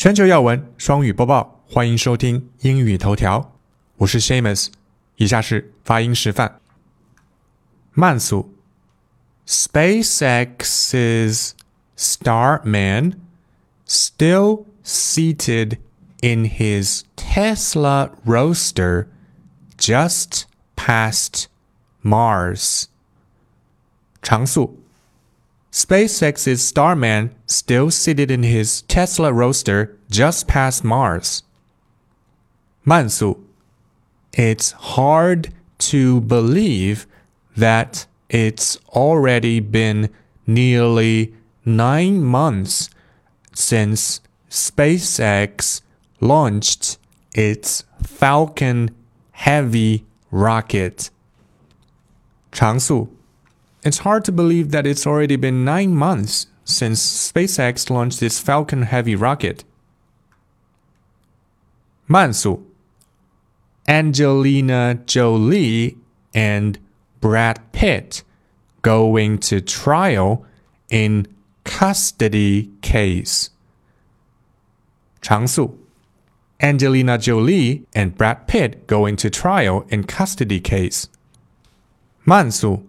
全球要闻双语播报，欢迎收听英语头条。我是 Shamus，以下是发音示范。慢速：SpaceX's Starman still seated in his Tesla Roadster just past Mars. 常速 SpaceX's Starman still seated in his Tesla Roadster just past Mars. 慢速 It's hard to believe that it's already been nearly nine months since SpaceX launched its Falcon Heavy rocket. 常速 It's hard to believe that it's already been nine months since SpaceX launched its Falcon Heavy rocket. 慢速 Angelina Jolie and Brad Pitt going to trial in custody case. 常速 Angelina Jolie and Brad Pitt going to trial in custody case. 慢速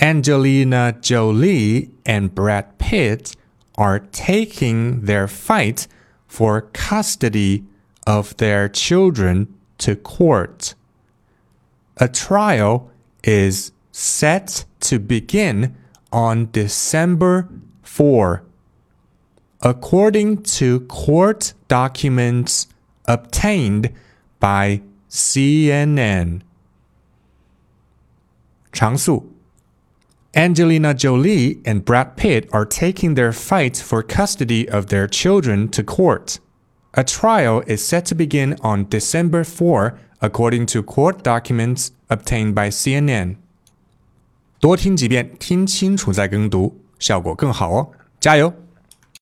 Angelina Jolie and Brad Pitt are taking their fight for custody of their children to court. A trial is set to begin on December 4. According to court documents obtained by CNN. 常速 Angelina Jolie and Brad Pitt are taking their fight for custody of their children to court. A trial is set to begin on December 4, according to court documents obtained by CNN. 多听几遍，听清楚再跟读，效果更好哦！加油！